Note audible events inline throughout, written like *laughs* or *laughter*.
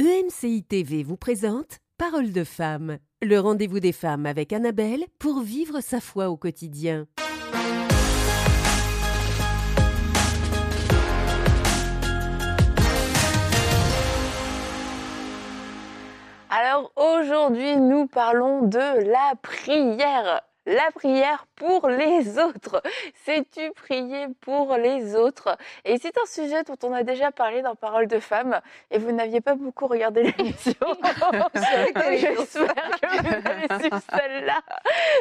EMCI TV vous présente Parole de femme, le rendez-vous des femmes avec Annabelle pour vivre sa foi au quotidien. Alors aujourd'hui, nous parlons de la prière. La prière pour les *laughs* autres. Sais-tu prier pour les autres? Et c'est un sujet dont on a déjà parlé dans Parole de femmes et vous n'aviez pas beaucoup regardé l'émission. *laughs* J'espère que vous avez su celle-là.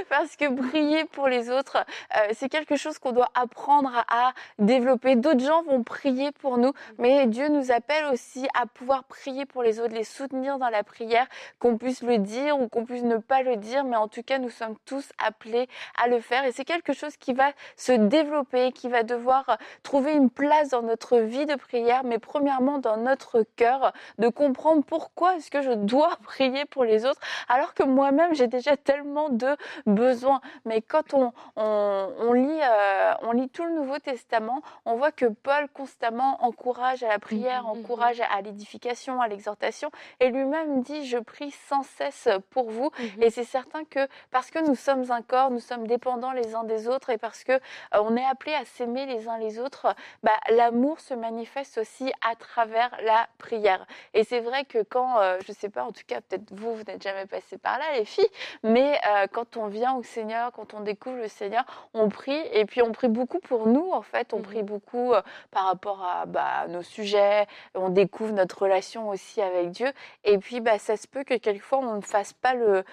Parce que prier pour les autres, euh, c'est quelque chose qu'on doit apprendre à développer. D'autres gens vont prier pour nous, mais Dieu nous appelle aussi à pouvoir prier pour les autres, les soutenir dans la prière, qu'on puisse le dire ou qu'on puisse ne pas le dire, mais en tout cas, nous sommes tous appelés à le faire et c'est quelque chose qui va se développer, qui va devoir trouver une place dans notre vie de prière, mais premièrement dans notre cœur, de comprendre pourquoi est-ce que je dois *laughs* prier pour les autres alors que moi-même j'ai déjà tellement de besoins. Mais quand on, on, lit, euh, on lit tout le Nouveau Testament, on voit que Paul constamment encourage à la prière, mmh, mmh, mmh. encourage à l'édification, à l'exhortation, et lui-même dit je prie sans cesse pour vous. Et c'est certain que parce que nous sommes un corps, nous sommes dépendants les uns des autres. Et parce que euh, on est appelé à s'aimer les uns les autres, bah, l'amour se manifeste aussi à travers la prière. Et c'est vrai que quand, euh, je sais pas, en tout cas peut-être vous, vous n'êtes jamais passé par là, les filles, mais euh, quand on vient au Seigneur, quand on découvre le Seigneur, on prie. Et puis on prie beaucoup pour nous en fait, on prie mmh beaucoup par rapport à bah, nos sujets, on découvre notre relation aussi avec Dieu. Et puis bah, ça se peut que quelquefois on ne fasse pas le,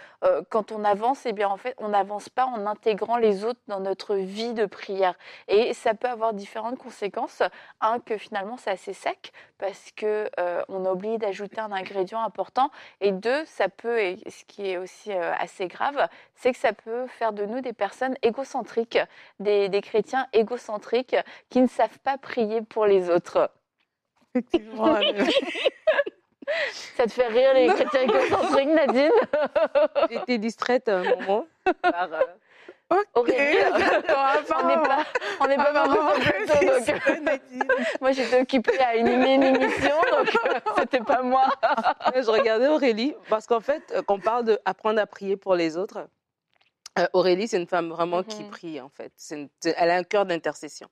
quand on avance, et eh bien en fait on n'avance pas en intégrant les autres dans notre vie de prière. Et ça peut avoir différentes conséquences. Un, que finalement c'est assez sec parce que euh, on oublie d'ajouter un ingrédient important. Et deux, ça peut, et ce qui est aussi euh, assez grave, c'est que ça peut faire de nous des personnes égocentriques, des, des chrétiens égocentriques qui ne savent pas prier pour les autres. Effectivement. *laughs* Ça te fait rire les chrétiens égocentriques, Nadine *laughs* J'étais distraite un moment par euh, Aurélie, *laughs* on n'est pas, on n'est pas vraiment *laughs* moi j'étais occupée à une émission, donc euh, c'était pas moi. je regardais Aurélie parce qu'en fait, euh, quand on parle d'apprendre à prier pour les autres, euh, Aurélie, c'est une femme vraiment qui mhm. prie, en fait. elle a un cœur d'intercession.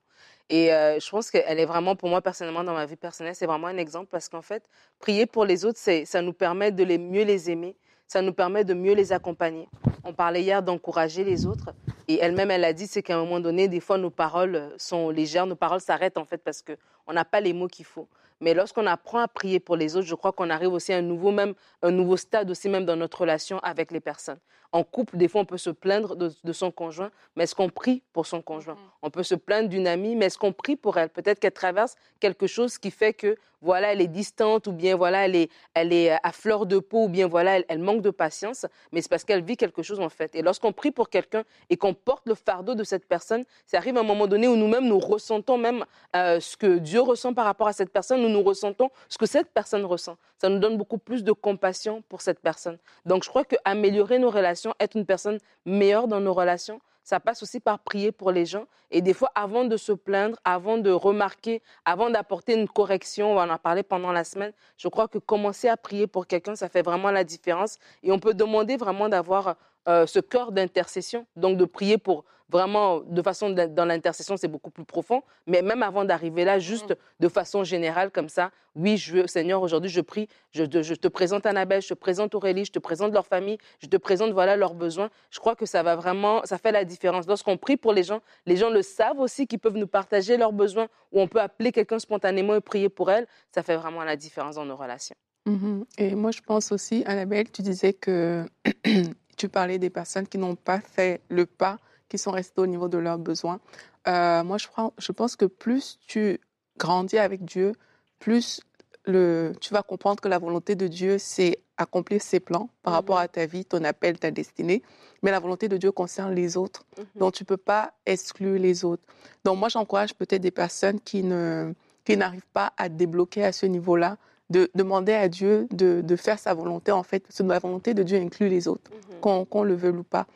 Et je pense qu'elle est vraiment, pour moi personnellement, dans ma vie personnelle, c'est vraiment un exemple parce qu'en fait, prier pour les autres, ça nous permet de les, mieux les aimer, ça nous permet de mieux les accompagner. On parlait hier d'encourager les autres. Et elle-même, elle a dit, c'est qu'à un moment donné, des fois, nos paroles sont légères, nos paroles s'arrêtent en fait parce qu'on n'a pas les mots qu'il faut. Mais lorsqu'on apprend à prier pour les autres, je crois qu'on arrive aussi à un nouveau, même, un nouveau stade aussi même dans notre relation avec les personnes. En couple, des fois, on peut se plaindre de, son conjoint, mais est-ce qu'on prie pour son conjoint? On peut se plaindre d'une amie, mais est-ce qu'on prie pour elle? Peut-être qu'elle traverse quelque chose qui fait que, voilà, elle est distante, ou bien, voilà, elle est, elle est à fleur de peau, ou bien, voilà, elle, manque de patience, mais c'est parce qu'elle vit quelque chose, en fait. Et lorsqu'on prie pour quelqu'un et qu'on porte le fardeau de cette personne, ça arrive à un moment donné où nous-mêmes, nous ressentons même euh, ce que Dieu ressent par rapport à cette personne, nous nous ressentons ce que cette personne ressent. Ça nous donne beaucoup plus de compassion pour cette personne. Donc, je crois qu'améliorer nos relations, être une personne meilleure dans nos relations, ça passe aussi par prier pour les gens. Et des fois, avant de se plaindre, avant de remarquer, avant d'apporter une correction, on en a parlé pendant la semaine, je crois que commencer à prier pour quelqu'un, ça fait vraiment la différence. Et on peut demander vraiment d'avoir euh, ce cœur d'intercession, donc de prier pour vraiment de façon dans l'intercession, c'est beaucoup plus profond. Mais même avant d'arriver là, juste mm. de façon générale comme ça, oui, je veux, Seigneur, aujourd'hui, je prie, je, te présente Annabelle, je te présente Aurélie, je te présente leur famille, je te présente voilà leurs besoins. Je crois que ça va vraiment, ça fait la différence. Lorsqu'on prie pour les gens, les gens le savent aussi qu'ils peuvent nous partager leurs besoins ou on peut appeler quelqu'un spontanément et prier pour elle. Ça fait vraiment la différence dans nos relations. Mm-hmm. Et moi, je pense aussi, Annabelle, tu disais que *clears throat* tu parlais des personnes qui n'ont pas fait le pas qui sont restés au niveau de leurs besoins. Euh, moi, je, pense que plus tu grandis avec Dieu, plus le, tu vas comprendre que la volonté de Dieu, c'est accomplir ses plans par mhm. rapport à ta vie, ton appel, ta destinée. Mais la volonté de Dieu concerne les autres. Mhm. Donc, tu ne peux pas exclure les autres. Donc, moi, j'encourage peut-être des personnes qui, ne, qui n'arrivent pas à débloquer à ce niveau-là, de demander à Dieu de, de, faire sa volonté, en fait. Parce que la volonté de Dieu inclut les autres, mhm. qu'on le veuille ou pas.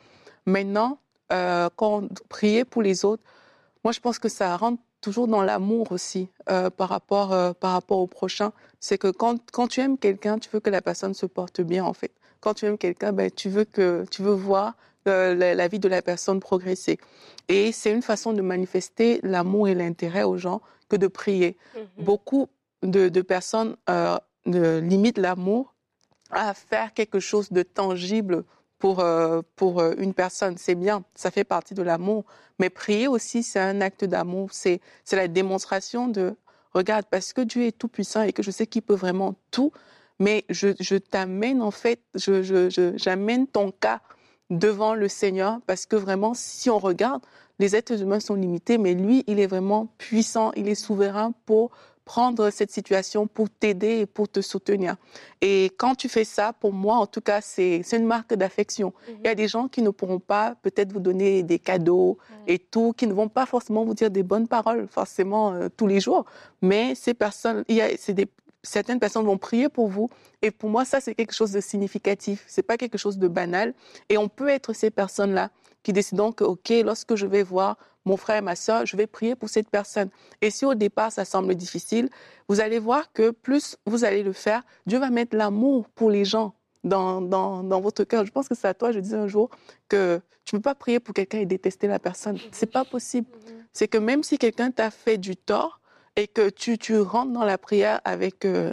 Maintenant, euh, quand prier pour les autres, moi je pense que ça rentre toujours dans l'amour aussi euh, par, rapport, euh, par rapport au prochain. C'est que quand, quand tu aimes quelqu'un, tu veux que la personne se porte bien, en fait. Quand tu aimes quelqu'un, ben, tu, veux que, tu veux voir euh, la, vie de la personne progresser. Et c'est une façon de manifester l'amour et l'intérêt aux gens que de prier. Mhm. Beaucoup de, personnes limitent l'amour à faire quelque chose de tangible pour, euh, pour euh, une personne. C'est bien, ça fait partie de l'amour. Mais prier aussi, c'est un acte d'amour. C'est, la démonstration de, regarde, parce que Dieu est tout puissant et que je sais qu'il peut vraiment tout, mais je, je t'amène en fait, je, j'amène ton cas devant le Seigneur parce que vraiment, si on regarde, les êtres humains sont limités, mais lui, il est vraiment puissant, il est souverain pour prendre cette situation pour t'aider et pour te soutenir. Et quand tu fais ça, pour moi, en tout cas, c'est une marque d'affection. Il y a des gens qui ne pourront pas peut-être vous donner des cadeaux et tout, qui ne vont pas forcément vous dire des bonnes paroles, forcément, euh, tous les jours. Mais ces personnes, il y a, des, certaines personnes vont prier pour vous. Et pour moi, ça, c'est quelque chose de significatif. C'est pas quelque chose de banal. Et on peut être ces personnes-là qui décident que, OK, lorsque je vais voir mon frère, ma soeur, je vais prier pour cette personne. Et si au départ ça semble difficile, vous allez voir que plus vous allez le faire, Dieu va mettre l'amour pour les gens dans, dans, dans, votre cœur. Je pense que c'est à toi, je disais un jour, que tu ne peux pas prier pour quelqu'un et détester la personne. C'est pas possible. C'est que même si quelqu'un t'a fait du tort et que tu, tu rentres dans la prière avec, euh,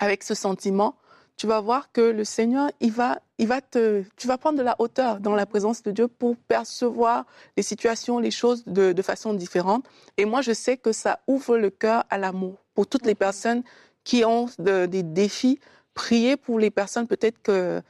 avec ce sentiment, tu vas voir que le Seigneur, il va, il va te, tu vas prendre de la hauteur dans la présence de Dieu pour percevoir les situations, les choses de, de façon différente. Et moi, je sais que ça ouvre le cœur à l'amour pour toutes les personnes qui ont des défis. Priez pour les personnes peut-être que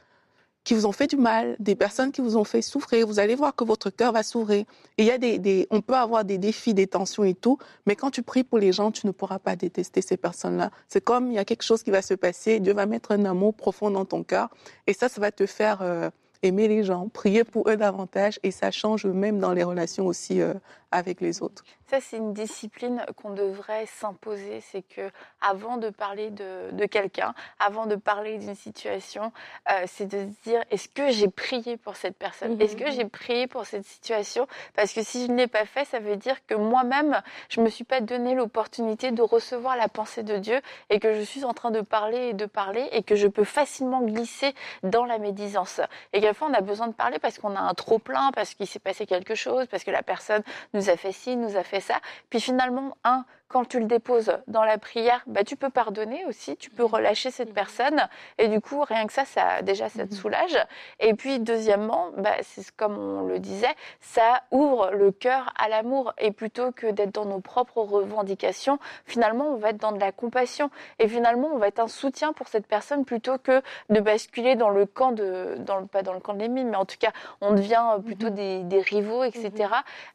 qui vous ont fait du mal, des personnes qui vous ont fait souffrir, vous allez voir que votre cœur va s'ouvrir. Et il y a des, on peut avoir des défis, des tensions et tout, mais quand tu pries pour les gens, tu ne pourras pas détester ces personnes-là. C'est comme il y a quelque chose qui va se passer, Dieu va mettre un amour profond dans ton cœur, et ça, ça va te faire euh, aimer les gens, prier pour eux davantage, et ça change même dans les relations aussi euh, avec les autres. Ça, c'est une discipline qu'on devrait s'imposer. C'est que avant de parler de, de quelqu'un, avant de parler d'une situation, euh, c'est de se dire est-ce que j'ai prié pour cette personne? Est-ce que j'ai prié pour cette situation? Parce que si je ne l'ai pas fait, ça veut dire que moi-même, je me suis pas donné l'opportunité de recevoir la pensée de Dieu et que je suis en train de parler et de parler et que je peux facilement glisser dans la médisance. Et quelquefois, on a besoin de parler parce qu'on a un trop plein, parce qu'il s'est passé quelque chose, parce que la personne nous a fait ci, nous a fait ça. Puis finalement, un, quand tu le déposes dans la prière, bah, tu peux pardonner aussi, tu peux mhm. relâcher cette mhm. personne. Et du coup, rien que ça, ça déjà, ça te mhm. soulage. Et puis, deuxièmement, bah, c'est comme on le disait, ça ouvre le cœur à l'amour. Et plutôt que d'être dans nos propres revendications, finalement, on va être dans de la compassion. Et finalement, on va être un soutien pour cette personne plutôt que de basculer dans le camp de, dans le, pas dans le camp de l'ennemi, mais en tout cas, on devient plutôt des, des, rivaux, etc.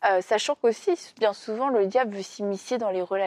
Euh, sachant qu'aussi, bien souvent, le diable veut s'immiscer dans les relations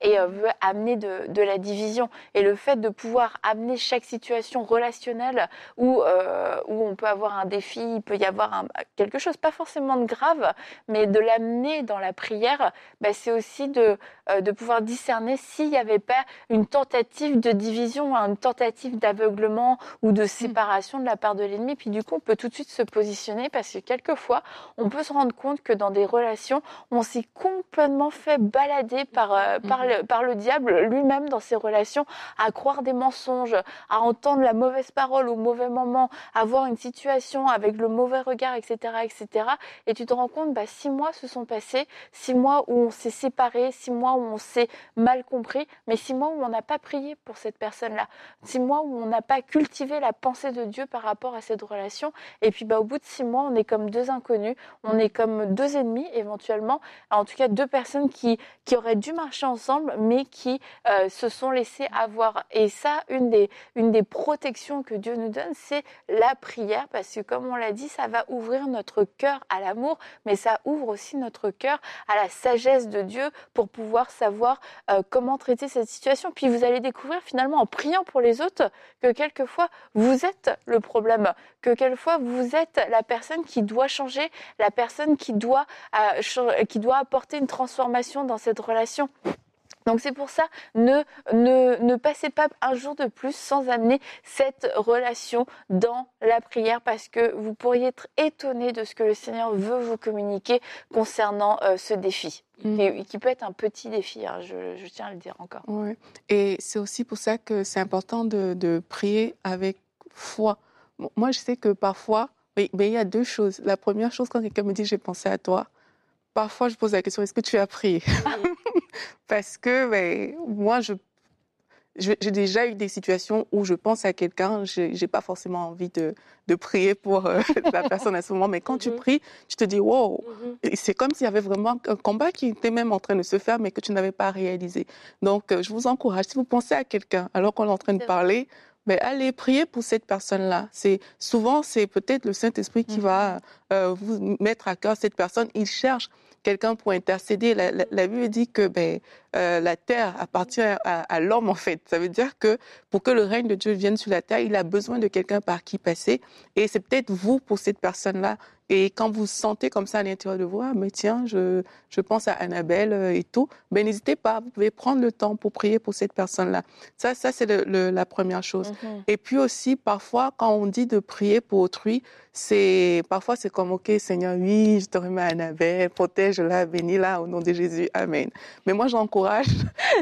et euh, veut amener de, la division. Et le fait de pouvoir amener chaque situation relationnelle où, euh, où on peut avoir un défi, il peut y avoir quelque chose, pas forcément de grave, mais de l'amener dans la prière, bah, c'est aussi de, euh, de pouvoir discerner s'il n'y avait pas une tentative de division, une tentative d'aveuglement ou de séparation de la part de l'ennemi. Puis du coup, on peut tout de suite se positionner parce que quelquefois, on peut se rendre compte que dans des relations, on s'est complètement fait balader par par, euh, par, mhm. le, par le diable lui-même dans ses relations, à croire des mensonges, à entendre la mauvaise parole au mauvais moment, à voir une situation avec le mauvais regard, etc., etc. Et tu te rends compte, bah, six mois se sont passés, six mois où on s'est séparés, six mois où on s'est mal compris, mais six mois où on n'a pas prié pour cette personne-là, six mois où on n'a pas cultivé la pensée de Dieu par rapport à cette relation. Et puis, bah, au bout de six mois, on est comme deux inconnus, on est comme deux ennemis éventuellement, en tout cas deux personnes qui, qui auraient dû marcher ensemble, mais qui euh, se sont laissés avoir. Et ça, une des, protections que Dieu nous donne, c'est la prière, parce que comme on l'a dit, ça va ouvrir notre cœur à l'amour, mais ça ouvre aussi notre cœur à la sagesse de Dieu pour pouvoir savoir euh, comment traiter cette situation. Puis vous allez découvrir finalement en priant pour les autres que quelquefois vous êtes le problème, que quelquefois vous êtes la personne qui doit changer, la personne qui doit, euh, qui doit apporter une transformation dans cette relation Donc c'est pour ça, ne, ne, ne passez pas un jour de plus sans amener cette relation dans la prière parce que vous pourriez être étonné de ce que le Seigneur veut vous communiquer concernant euh, ce défi. Mm. Qui, peut être un petit défi, hein, je, je tiens à le dire encore. Et c'est aussi pour ça que c'est important de, de prier avec foi. Moi, je sais que parfois, mais il y a deux choses. La première chose, quand quelqu'un me dit j'ai pensé à toi, parfois je pose la question est-ce que tu as prié *laughs* Parce que ben, moi, je j'ai déjà eu des situations où je pense à quelqu'un, j'ai n'ai pas forcément envie de, de prier pour euh, *laughs* la personne à ce moment, mais quand tu Mhm. pries, tu te dis wow, Mhm. et c'est comme s'il y avait vraiment un combat qui était même en train de se faire, mais que tu n'avais pas réalisé. Donc, euh, je vous encourage, si vous pensez à quelqu'un alors qu'on est en train de parler, ben, allez prier pour cette personne-là. C'est souvent c'est peut-être le Saint-Esprit qui Mhm. va euh, vous mettre à cœur cette personne. Il cherche quelqu'un pour intercéder. La, la- la Bible dit que ben, euh, la terre appartient à, à l'homme en fait. Ça veut dire que pour que le règne de Dieu vienne sur la terre, il a besoin de quelqu'un par qui passer. Et c'est peut-être vous pour cette personne-là. Et quand vous sentez comme ça à l'intérieur de vous, ah, mais tiens, je, je pense à Annabelle euh, et tout, ben n'hésitez pas, vous pouvez prendre le temps pour prier pour cette personne-là. Ça, ça c'est la première chose. Mhm. Et puis aussi, parfois, quand on dit de prier pour autrui, c'est parfois c'est comme ok Seigneur, oui, je te remets à Annabelle, protège-la, bénis-la au nom de Jésus, Amen. Mais moi, j'encourage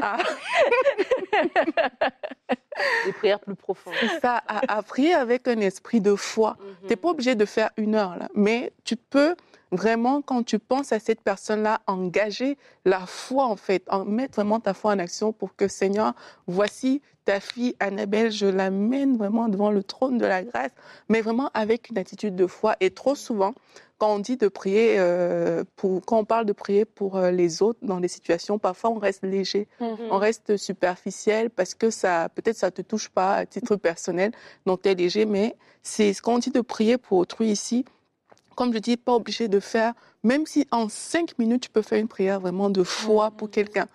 à, *laughs* *laughs* Des prières plus profondes. ça, à, à prier avec un esprit de foi. Tu n'es pas obligé de faire une heure, là, mais tu peux vraiment, quand tu penses à cette personne-là, engager la foi, en fait, en mettre vraiment ta foi en action pour que, Seigneur, voici ta fille Annabelle, je l'amène vraiment devant le trône de la grâce, mais vraiment avec une attitude de foi. Et trop souvent, quand on dit de prier, euh, pour, quand on parle de prier pour euh, les autres dans des situations, parfois on reste léger on reste superficiel parce que ça, peut-être ça te touche pas à titre *laughs* personnel, donc tu es léger, mais c'est ce qu'on dit de prier pour autrui ici. Comme je dis, pas obligé de faire, même si en cinq minutes, tu peux faire une prière vraiment de foi pour quelqu'un.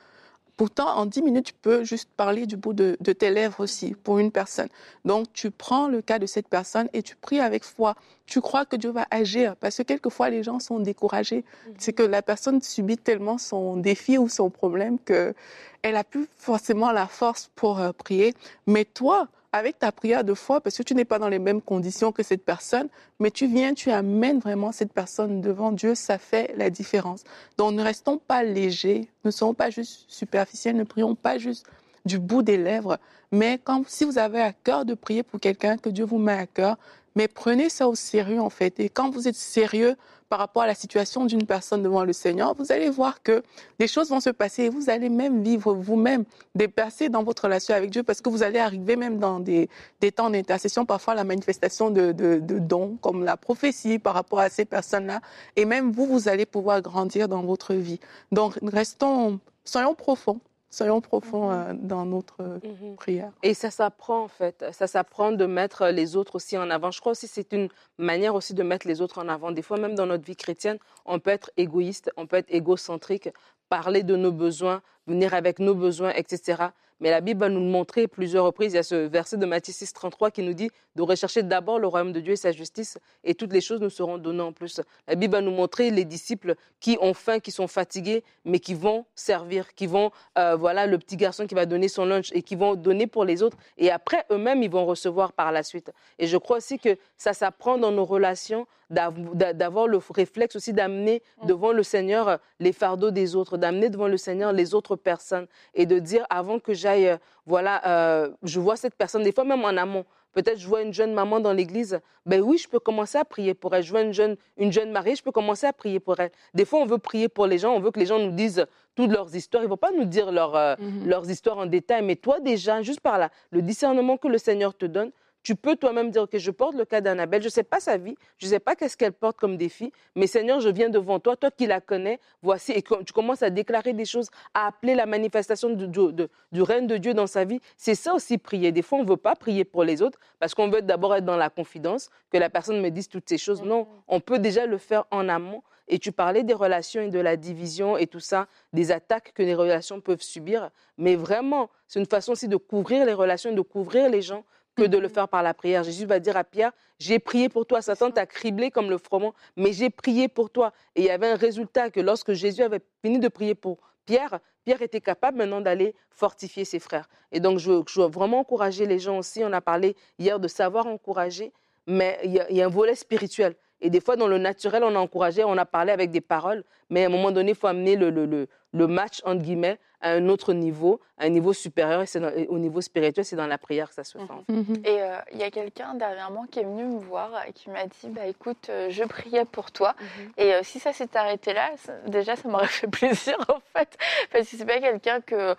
Pourtant, en dix minutes, tu peux juste parler du bout de, de tes lèvres aussi pour une personne. Donc, tu prends le cas de cette personne et tu pries avec foi. Tu crois que Dieu va agir parce que quelquefois, les gens sont découragés. C'est que la personne subit tellement son défi ou son problème que elle a plus forcément la force pour euh, prier. Mais toi, avec ta prière de foi, parce que tu n'es pas dans les mêmes conditions que cette personne, mais tu viens, tu amènes vraiment cette personne devant Dieu, ça fait la différence. Donc ne restons pas légers, ne soyons pas juste superficiels, ne prions pas juste du bout des lèvres, mais quand, si vous avez à cœur de prier pour quelqu'un que Dieu vous met à cœur, mais prenez ça au sérieux en fait. Et quand vous êtes sérieux par rapport à la situation d'une personne devant le Seigneur, vous allez voir que des choses vont se passer et vous allez même vivre vous-même des percées dans votre relation avec Dieu parce que vous allez arriver même dans des, temps d'intercession, parfois la manifestation de, de, de dons comme la prophétie par rapport à ces personnes-là. Et même vous, vous allez pouvoir grandir dans votre vie. Donc, restons, soyons profonds, soyons profonds euh, dans notre euh, Mhm. prière. Et ça s'apprend en fait. Ça s'apprend de mettre les autres aussi en avant. Je crois aussi que c'est une manière aussi de mettre les autres en avant. Des fois, même dans notre vie chrétienne, on peut être égoïste, on peut être égocentrique, parler de nos besoins, venir avec nos besoins, etc. Mais la Bible va nous le montrer plusieurs reprises. Il y a ce verset de Matthieu 6, 33 qui nous dit de rechercher d'abord le royaume de Dieu et sa justice, et toutes les choses nous seront données en plus. La Bible va nous montrer les disciples qui ont faim, qui sont fatigués, mais qui vont servir, qui vont, euh, voilà, le petit garçon qui va donner son lunch et qui vont donner pour les autres. Et après, eux-mêmes, ils vont recevoir par la suite. Et je crois aussi que ça s'apprend dans nos relations d'avoir le réflexe aussi d'amener devant le Seigneur euh, les fardeaux des autres, d'amener devant le Seigneur les autres personnes et de dire avant que j'aille, euh, voilà, euh, je vois cette personne, des fois même en amont. Peut-être je vois une jeune maman dans l'église, ben oui, je peux commencer à prier pour elle. Je vois une jeune, une jeune mariée, je peux commencer à prier pour elle. Des fois, on veut prier pour les gens, on veut que les gens nous disent toutes leurs histoires. Ils ne vont pas nous dire leur, euh, Mhm. leurs histoires en détail, mais toi déjà, juste par là, le discernement que le Seigneur te donne, tu peux toi-même dire que je porte le cas d'Annabelle, je ne sais pas sa vie, je ne sais pas qu'est-ce qu'elle porte comme défi, mais Seigneur, je viens devant toi, toi qui la connais, voici, et quand tu commences à déclarer des choses, à appeler la manifestation du, du- de- du règne de Dieu dans sa vie. C'est ça aussi prier. Des fois, on ne veut pas prier pour les autres parce qu'on veut d'abord être dans la confidence, que la personne me dise toutes ces choses. Non, on peut déjà le faire en amont. Et tu parlais des relations et de la division et tout ça, des attaques que les relations peuvent subir. Mais vraiment, c'est une façon aussi de couvrir les relations, de couvrir les gens que de le faire par la prière. Jésus va dire à Pierre, j'ai prié pour toi. Satan t'a criblé comme le froment, mais j'ai prié pour toi. Et il y avait un résultat que lorsque Jésus avait fini de prier pour Pierre, Pierre était capable maintenant d'aller fortifier ses frères. Et donc, je, veux vraiment encourager les gens aussi. On a parlé hier de savoir encourager, mais il y, a, un volet spirituel. Et des fois, dans le naturel, on a encouragé, on a parlé avec des paroles, mais à un moment donné, il faut amener le, le match, entre guillemets, à un autre niveau, à un niveau supérieur. Et, c'est dans- et au niveau spirituel, c'est dans la prière que ça se fait. en fait. Mhm. Et euh, il y a quelqu'un dernièrement qui est venu me voir et qui m'a dit bah écoute, euh, je priais pour toi. Et euh, si ça s'est arrêté là, ça- déjà ça m'aurait fait *laughs* plaisir en fait, parce que c'est pas quelqu'un que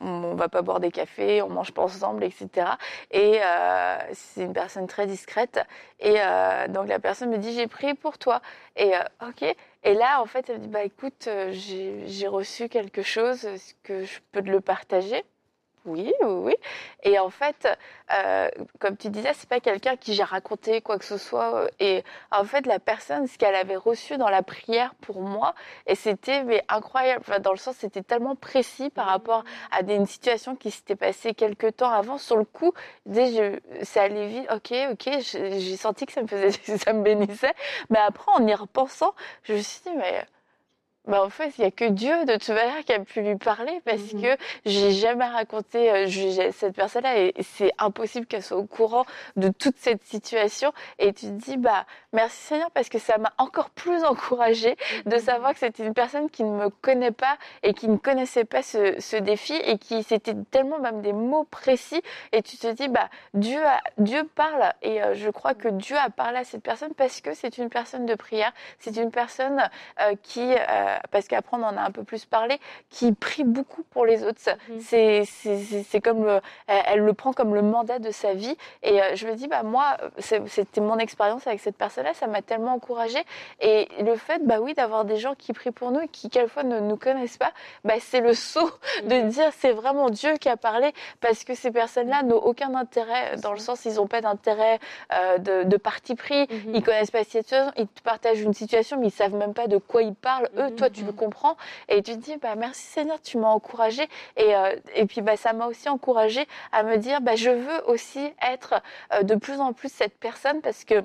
on va pas boire des cafés, on mange pas ensemble, etc. Et euh, c'est une personne très discrète. Et euh, donc la personne me dit j'ai prié pour toi. Et euh, ok. Et là en fait elle me dit bah écoute, euh, j'ai reçu quelque chose, est-ce que je peux le partager? Oui, oui, oui. Et en fait, euh, comme tu disais, c'est pas quelqu'un qui j'ai raconté quoi que ce soit. euh, Et en fait, la personne, ce qu'elle avait reçu dans la prière pour moi, et c'était mais incroyable. Enfin, dans le sens, c'était tellement précis par rapport à des, une situation qui s'était passée quelques temps avant. Sur le coup, dès je, ça allait vite. Ok, ok. J'ai j'ai senti que ça me faisait, *laughs* ça me bénissait. Mais après, en y repensant, je me suis dit mais. Bah en fait, il n'y a que Dieu de toute manière qui a pu lui parler parce Mhm. que j'ai jamais raconté euh, cette personne-là et c'est impossible qu'elle soit au courant de toute cette situation. Et tu te dis, bah, merci Seigneur parce que ça m'a encore plus encouragée de savoir que c'était une personne qui ne me connaît pas et qui ne connaissait pas ce, ce défi et qui c'était tellement même des mots précis. Et tu te dis, bah, Dieu, a- Dieu parle et euh, je crois que Dieu a parlé à cette personne parce que c'est une personne de prière, c'est une personne euh, qui, parce qu'après on en a un peu plus parlé, qui prie beaucoup pour les autres. Mhm. C'est comme le, elle, le prend comme le mandat de sa vie. Et euh, je me dis, bah moi, c'était mon expérience avec cette personne-là, ça m'a tellement encouragée. Et le fait, bah oui, d'avoir des gens qui prient pour nous et qui quelquefois ne nous connaissent pas, bah c'est le saut de dire c'est vraiment Dieu qui a parlé parce que ces personnes-là n'ont aucun intérêt dans le sens ils n'ont pas d'intérêt euh, de, de parti pris. Mhm. Ils connaissent pas cette situation, ils te partagent une situation, mais ils savent même pas de quoi ils parlent. Eux, Mhm. Toi, tu le comprends. Et tu te dis, bah, merci Seigneur, tu m'as encouragé. Et, euh, et puis, bah, ça m'a aussi encouragé à me dire, bah, je veux aussi être euh, de plus en plus cette personne parce que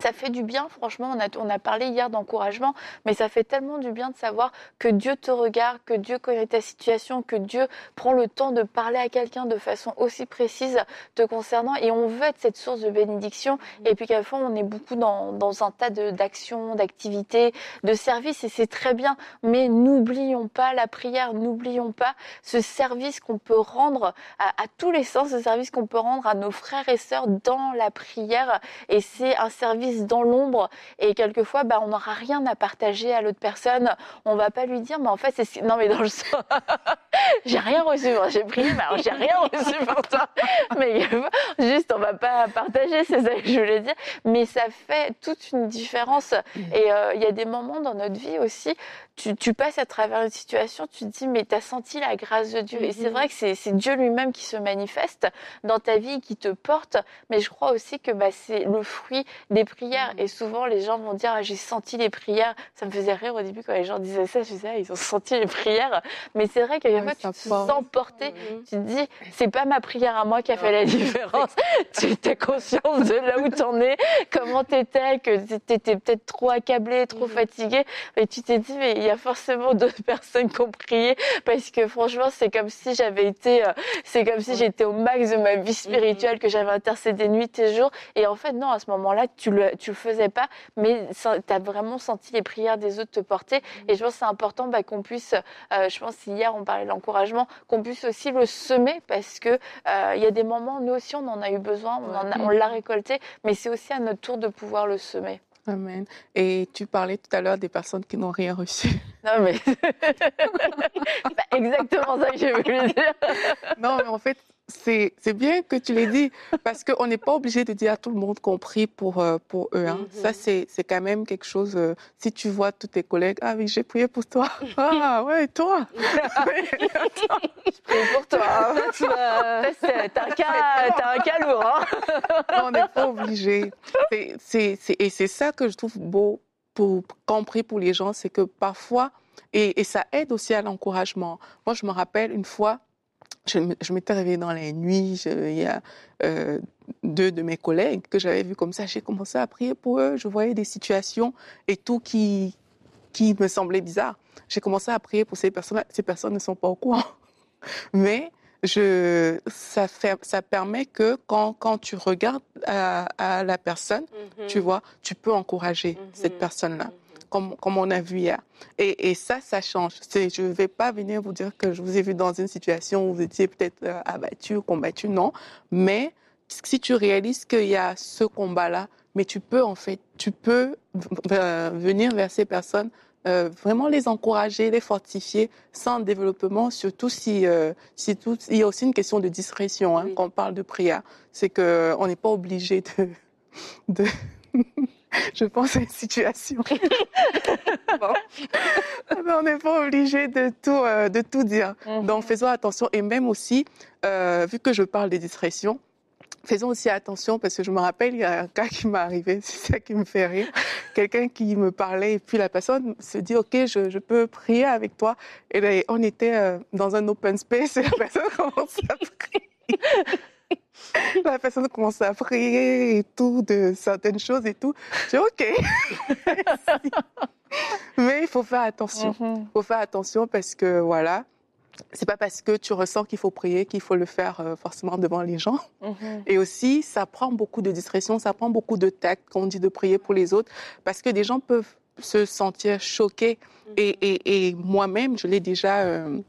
ça fait du bien, franchement. On a, on a parlé hier d'encouragement, mais ça fait tellement du bien de savoir que Dieu te regarde, que Dieu connaît ta situation, que Dieu prend le temps de parler à quelqu'un de façon aussi précise te concernant. Et on veut être cette source de bénédiction. Et puis, quelquefois, on est beaucoup dans, dans un tas d'actions, d'activités, de services, et c'est très bien. Mais n'oublions pas la prière, n'oublions pas ce service qu'on peut rendre à, à tous les sens, ce service qu'on peut rendre à nos frères et sœurs dans la prière. Et c'est un service dans l'ombre. Et quelquefois, bah, on n'aura rien à partager à l'autre personne. On va pas lui dire, mais en fait, c'est non, mais dans le sens, *laughs* j'ai rien reçu. Moi, J'ai prié, mais alors, j'ai rien reçu pour toi. Mais *laughs* juste, on va pas partager, c'est ça que je voulais dire. Mais ça fait toute une différence. Et euh, il y a des moments dans notre vie aussi, tu, tu passes à travers une situation, tu te dis, mais tu as senti la grâce de Dieu. Et c'est Mhm. vrai que c'est c'est Dieu lui-même qui se manifeste dans ta vie, qui te porte. Mais je crois aussi que bah, c'est le fruit des prières. Et souvent, les gens vont dire, ah, j'ai senti les prières. Ça me faisait rire au début quand les gens disaient ça. Je disais, ah, ils ont *laughs* senti les prières. Mais c'est vrai qu'il y a Ouais, fois, tu te sens porté. Mhm. Tu te dis, c'est pas ma prière à moi qui a fait la différence. *laughs* tu as conscience de là où t'en es, comment t'étais, que t'étais peut-être trop accablé, trop Mhm. fatigué. Et tu t'es dit, mais il y a forcément d'autres *laughs* personnes qui ont prié parce que franchement, c'est comme si j'avais été, euh, c'est comme si j'étais au max de ma vie spirituelle, que j'avais intercédé nuit et jour. Et en fait, non, à ce moment-là, tu le, tu le faisais pas, mais tu as vraiment senti les prières des autres te porter. Et je pense que c'est important bah, qu'on puisse, euh, je pense hier on parlait de l'encouragement, qu'on puisse aussi le semer parce que euh, il y a des moments, nous aussi on en a eu besoin, on, l'a récolté, mais c'est aussi à notre tour de pouvoir le semer. Amen. Et tu parlais tout à l'heure des personnes qui n'ont rien reçu. *laughs* Non mais *laughs* exactement ça que j'ai voulu dire. Non, mais en fait, c'est bien que tu l'aies dit, parce qu'on n'est pas obligé de dire à tout le monde qu'on prie pour, euh, pour eux. hein. Mhm. Ça, c'est c'est quand même quelque chose. euh, si tu vois tous tes collègues, ah oui, j'ai prié pour toi. *laughs* Ah ouais, et toi *laughs* Prie pour toi. *laughs* T'as un cas, t'as un cas lourd. Hein Non, on n'est pas obligé. Et c'est ça que je trouve beau pour, prie pour les gens, c'est que parfois, et, et ça aide aussi à l'encouragement. Moi, je me rappelle une fois, je, m'étais réveillée dans les nuits, je- il y a euh, deux de mes collègues que j'avais vus comme ça, j'ai commencé à prier pour eux, je voyais des situations et tout qui qui me semblait bizarre. J'ai commencé à prier pour ces personnes. Ces personnes ne sont pas au courant. *laughs* Mais je, ça, fait, ça permet que quand, quand tu regardes à, la personne, mm-hmm. tu vois, tu peux encourager cette mm-hmm. personne-là. Comme, comme on a vu hier. Et, et ça, ça change. Je ne vais pas venir vous dire que je vous ai vu dans une situation où vous étiez peut-être euh, abattu ou combattu, non. Mais si tu réalises qu'il y a ce combat-là, mais tu peux en fait, tu peux euh, venir vers ces personnes, euh, vraiment les encourager, les fortifier sans développement, surtout si, si tout, il y a aussi une question de discrétion hein, quand on parle de prière. C'est que on n'est pas obligé de, de *laughs* je pense à une situation. *laughs* *laughs* on n'est pas obligé de tout, euh, de tout dire. Mhm. Donc, faisons attention. Et même aussi, euh, vu que je parle des distractions, faisons aussi attention parce que je me rappelle, il y a un cas qui m'est arrivé, c'est ça qui me fait rire. Quelqu'un qui me parlait et puis la personne se dit, OK, je, je peux prier avec toi. Et là, on était euh, dans un open space et la personne commence à prier. *laughs* la personne commence à prier et tout, de certaines choses et tout. Je dis OK. *laughs* Mais il faut faire attention. Il mm-hmm. faut faire attention parce que voilà, c'est pas parce que tu ressens qu'il faut prier qu'il faut le faire euh, forcément devant les gens. Mm-hmm. Et aussi, ça prend beaucoup de discrétion, ça prend beaucoup de tact quand on dit de prier pour les autres parce que des gens peuvent se sentir choqués. Et, et, et moi-même, je l'ai déjà. Euh,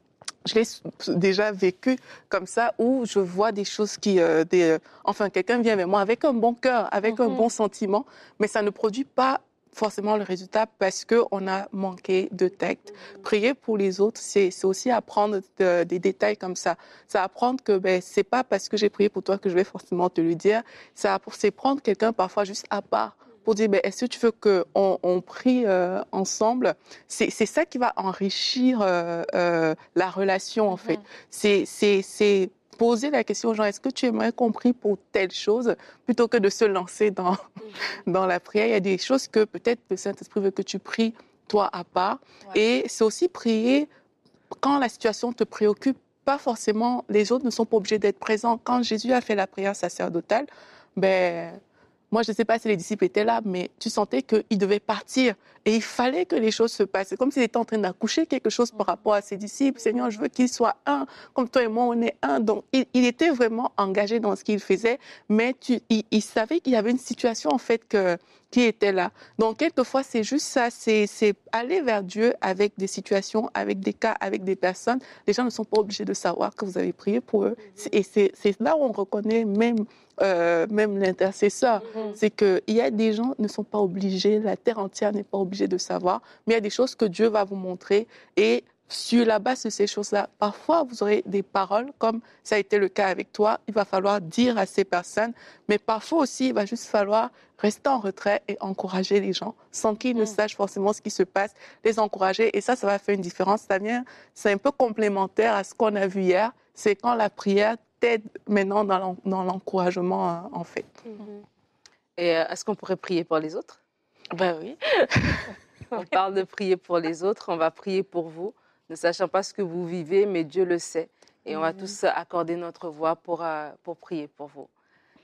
je l'ai déjà vécu comme ça où je vois des choses qui, euh, des, euh, enfin, quelqu'un vient vers moi avec un bon cœur, avec un mhm. bon sentiment, mais ça ne produit pas forcément le résultat parce que on a manqué de tact. Mhm. Prier pour les autres, c'est aussi apprendre des détails comme ça. C'est apprendre que ben c'est pas parce que j'ai prié pour toi que je vais forcément te le dire. C'est prendre quelqu'un parfois juste à part pour dire, ben, est-ce que tu veux qu'on on prie euh, ensemble? C'est ça qui va enrichir euh, euh, la relation, en fait. C'est poser la question aux gens, est-ce que tu aimerais qu'on prie pour telle chose, plutôt que de se lancer dans, dans la prière? Il y a des choses que peut-être le Saint-Esprit veut que tu pries toi à part. Et c'est aussi prier quand la situation te préoccupe. Pas forcément, les autres ne sont pas obligés d'être présents. Quand Jésus a fait la prière sacerdotale, ben, moi, je ne sais pas si les disciples étaient là, mais tu sentais qu'ils devaient partir. Et il fallait que les choses se passent. C'est comme s'il était en train d'accoucher quelque chose par rapport à ses disciples. Seigneur, je veux qu'ils soient un, comme toi et moi, on est un. Donc, il, était vraiment engagé dans ce qu'il faisait, mais tu, il, savait qu'il y avait une situation, en fait, que, qui était là. Donc, quelquefois, c'est juste ça, c'est aller vers Dieu avec des situations, avec des cas, avec des personnes. Les gens ne sont pas obligés de savoir que vous avez prié pour eux. Et c'est là où on reconnaît même euh, même l'intercesseur, mm-hmm. c'est qu'il y a des gens qui ne sont pas obligés, la terre entière n'est pas obligée de savoir, mais il y a des choses que Dieu va vous montrer et sur la base de ces choses-là, parfois vous aurez des paroles, comme ça a été le cas avec toi, il va falloir dire à ces personnes, mais parfois aussi il va juste falloir rester en retrait et encourager les gens sans qu'ils ne mm. sachent forcément ce qui se passe, les encourager et ça, ça va faire une différence. Ça vient, c'est un peu complémentaire à ce qu'on a vu hier, c'est quand la prière t'aide maintenant dans l'encouragement, euh, en fait. Mm-hmm. Et euh, est-ce qu'on pourrait prier pour les autres? Ben oui. *laughs* on parle de prier pour les autres, on va prier pour vous, ne sachant pas ce que vous vivez, mais Dieu le sait. Et on va mm-hmm. tous accorder notre voix pour, euh, pour prier pour vous.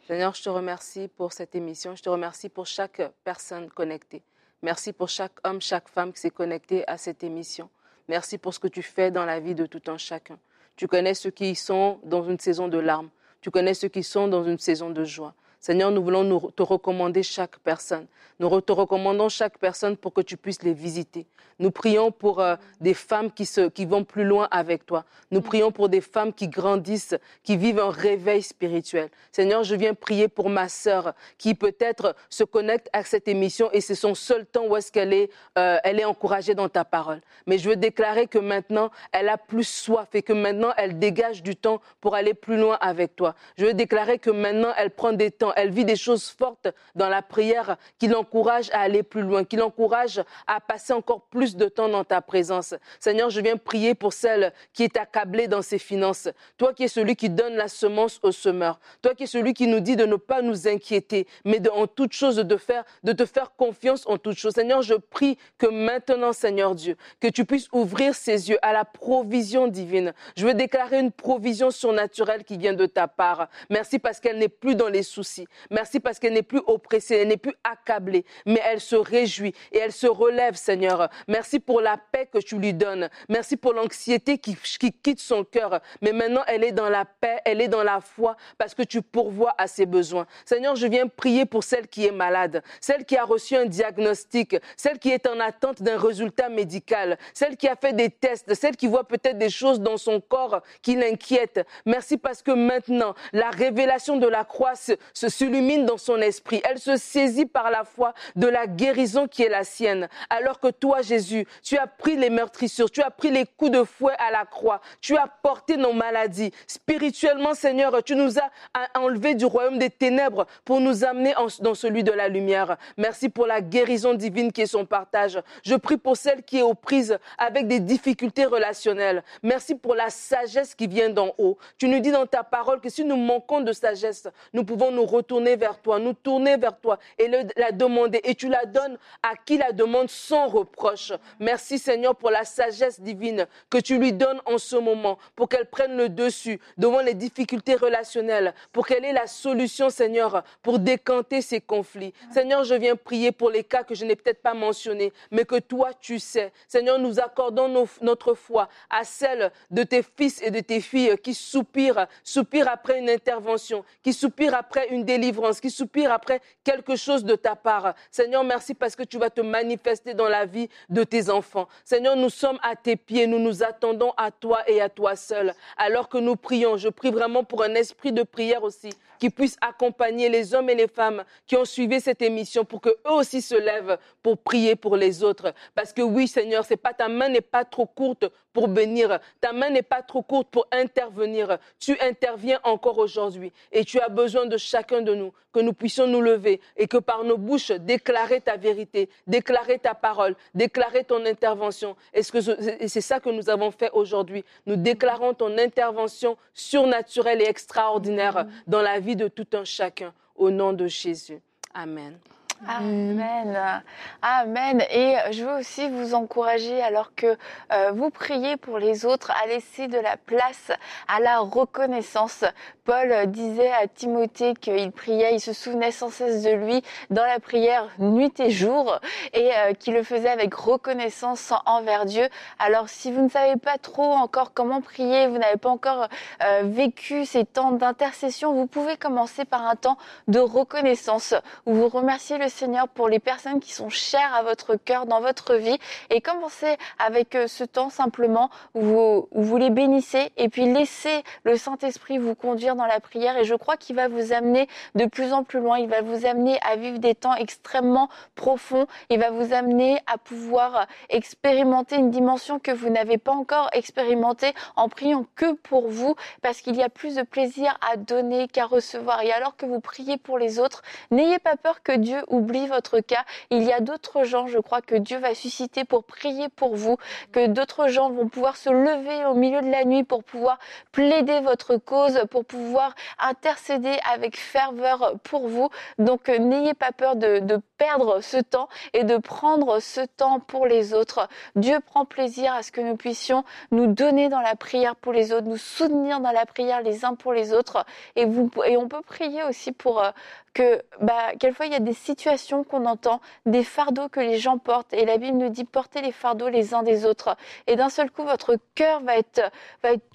Seigneur, je te remercie pour cette émission. Je te remercie pour chaque personne connectée. Merci pour chaque homme, chaque femme qui s'est connecté à cette émission. Merci pour ce que tu fais dans la vie de tout un chacun. Tu connais ceux qui sont dans une saison de larmes. Tu connais ceux qui sont dans une saison de joie. Seigneur, nous voulons nous te recommander chaque personne. Nous te recommandons chaque personne pour que tu puisses les visiter. Nous prions pour euh, des femmes qui, se, qui vont plus loin avec toi. Nous prions pour des femmes qui grandissent, qui vivent un réveil spirituel. Seigneur, je viens prier pour ma sœur qui peut-être se connecte à cette émission et c'est son seul temps où est-ce qu'elle est, euh, elle est encouragée dans ta parole. Mais je veux déclarer que maintenant, elle a plus soif et que maintenant, elle dégage du temps pour aller plus loin avec toi. Je veux déclarer que maintenant, elle prend des temps, elle vit des choses fortes dans la prière qui l'encouragent à aller plus loin, qui l'encouragent à passer encore plus de temps dans ta présence. Seigneur, je viens prier pour celle qui est accablée dans ses finances. Toi qui es celui qui donne la semence au semeur. Toi qui es celui qui nous dit de ne pas nous inquiéter, mais de, en toute chose de faire, de te faire confiance en toute chose. Seigneur, je prie que maintenant, Seigneur Dieu, que tu puisses ouvrir ses yeux à la provision divine. Je veux déclarer une provision surnaturelle qui vient de ta part. Merci parce qu'elle n'est plus dans les soucis Merci parce qu'elle n'est plus oppressée, elle n'est plus accablée, mais elle se réjouit et elle se relève, Seigneur. Merci pour la paix que tu lui donnes. Merci pour l'anxiété qui, qui quitte son cœur. Mais maintenant, elle est dans la paix, elle est dans la foi parce que tu pourvois à ses besoins. Seigneur, je viens prier pour celle qui est malade, celle qui a reçu un diagnostic, celle qui est en attente d'un résultat médical, celle qui a fait des tests, celle qui voit peut-être des choses dans son corps qui l'inquiètent. Merci parce que maintenant, la révélation de la croix se, s'illumine dans son esprit. Elle se saisit par la foi de la guérison qui est la sienne. Alors que toi, Jésus, tu as pris les meurtrissures, tu as pris les coups de fouet à la croix, tu as porté nos maladies. Spirituellement, Seigneur, tu nous as enlevés du royaume des ténèbres pour nous amener dans celui de la lumière. Merci pour la guérison divine qui est son partage. Je prie pour celle qui est aux prises avec des difficultés relationnelles. Merci pour la sagesse qui vient d'en haut. Tu nous dis dans ta parole que si nous manquons de sagesse, nous pouvons nous retourner vers toi, nous tourner vers toi et la demander. Et tu la donnes à qui la demande sans reproche. Merci Seigneur pour la sagesse divine que tu lui donnes en ce moment, pour qu'elle prenne le dessus devant les difficultés relationnelles, pour qu'elle ait la solution, Seigneur, pour décanter ces conflits. Seigneur, je viens prier pour les cas que je n'ai peut-être pas mentionnés, mais que toi, tu sais. Seigneur, nous accordons notre foi à celle de tes fils et de tes filles qui soupirent, soupirent après une intervention, qui soupirent après une délivrance, qui soupirent après quelque chose de ta part. Seigneur, merci parce que tu vas te manifester dans la vie de tes enfants. Seigneur, nous sommes à tes pieds, nous nous attendons à toi et à toi seul. Alors que nous prions, je prie vraiment pour un esprit de prière aussi qui puisse accompagner les hommes et les femmes qui ont suivi cette émission pour que eux aussi se lèvent pour prier pour les autres. Parce que oui, Seigneur, c'est pas ta main n'est pas trop courte pour bénir. Ta main n'est pas trop courte pour intervenir. Tu interviens encore aujourd'hui et tu as besoin de chacun de nous que nous puissions nous lever et que par nos bouches déclarer ta vérité, déclarer ta parole, déclarer ton intervention. Et c'est ça que nous avons fait aujourd'hui. Nous déclarons ton intervention surnaturelle et extraordinaire dans la vie de tout un chacun. Au nom de Jésus. Amen. Amen. Amen. Et je veux aussi vous encourager, alors que euh, vous priez pour les autres, à laisser de la place à la reconnaissance. Paul disait à Timothée qu'il priait, il se souvenait sans cesse de lui dans la prière nuit et jour et euh, qu'il le faisait avec reconnaissance envers Dieu. Alors si vous ne savez pas trop encore comment prier, vous n'avez pas encore euh, vécu ces temps d'intercession, vous pouvez commencer par un temps de reconnaissance où vous remerciez le Seigneur pour les personnes qui sont chères à votre cœur dans votre vie. Et commencez avec euh, ce temps simplement où vous, où vous les bénissez et puis laissez le Saint-Esprit vous conduire dans la prière. Et je crois qu'il va vous amener de plus en plus loin, il va vous amener à vivre des temps extrêmement profonds, il va vous amener à pouvoir expérimenter une dimension que vous n'avez pas encore expérimentée en priant que pour vous parce qu'il y a plus de plaisir à donner qu'à recevoir. Et alors que vous priez pour les autres, n'ayez pas peur que Dieu oublie votre cas. Il y a d'autres gens, je crois, que Dieu va susciter pour prier pour vous, que d'autres gens vont pouvoir se lever au milieu de la nuit pour pouvoir plaider votre cause, pour pouvoir intercéder avec ferveur pour vous. Donc euh, n'ayez pas peur de, de perdre ce temps et de prendre ce temps pour les autres. Dieu prend plaisir à ce que nous puissions nous donner dans la prière pour les autres, nous soutenir dans la prière les uns pour les autres. Et, vous, et on peut prier aussi pour euh, que, bah, quelquefois, il y a des situations qu'on entend, des fardeaux que les gens portent. Et la Bible nous dit portez les fardeaux les uns des autres. Et d'un seul coup, votre cœur va être,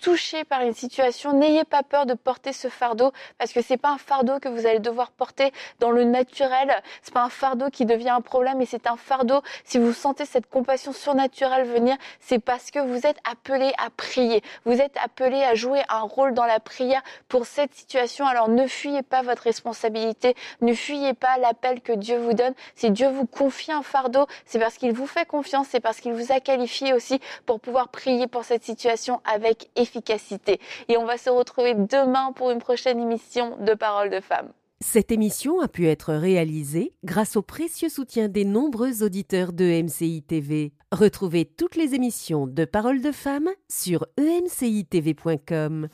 touché par une situation. N'ayez pas peur de porter ce fardeau parce que c'est pas un fardeau que vous allez devoir porter dans le naturel. C'est pas un fardeau qui devient un problème et c'est un fardeau. Si vous sentez cette compassion surnaturelle venir, c'est parce que vous êtes appelé à prier. Vous êtes appelé à jouer un rôle dans la prière pour cette situation. Alors ne fuyez pas votre responsabilité ne fuyez pas l'appel que Dieu vous donne. Si Dieu vous confie un fardeau, c'est parce qu'il vous fait confiance, c'est parce qu'il vous a qualifié aussi pour pouvoir prier pour cette situation avec efficacité. Et on va se retrouver demain pour une prochaine émission de Paroles de femmes. Cette émission a pu être réalisée grâce au précieux soutien des nombreux auditeurs de MCI TV. Retrouvez toutes les émissions de Paroles de femmes sur emcitv.com.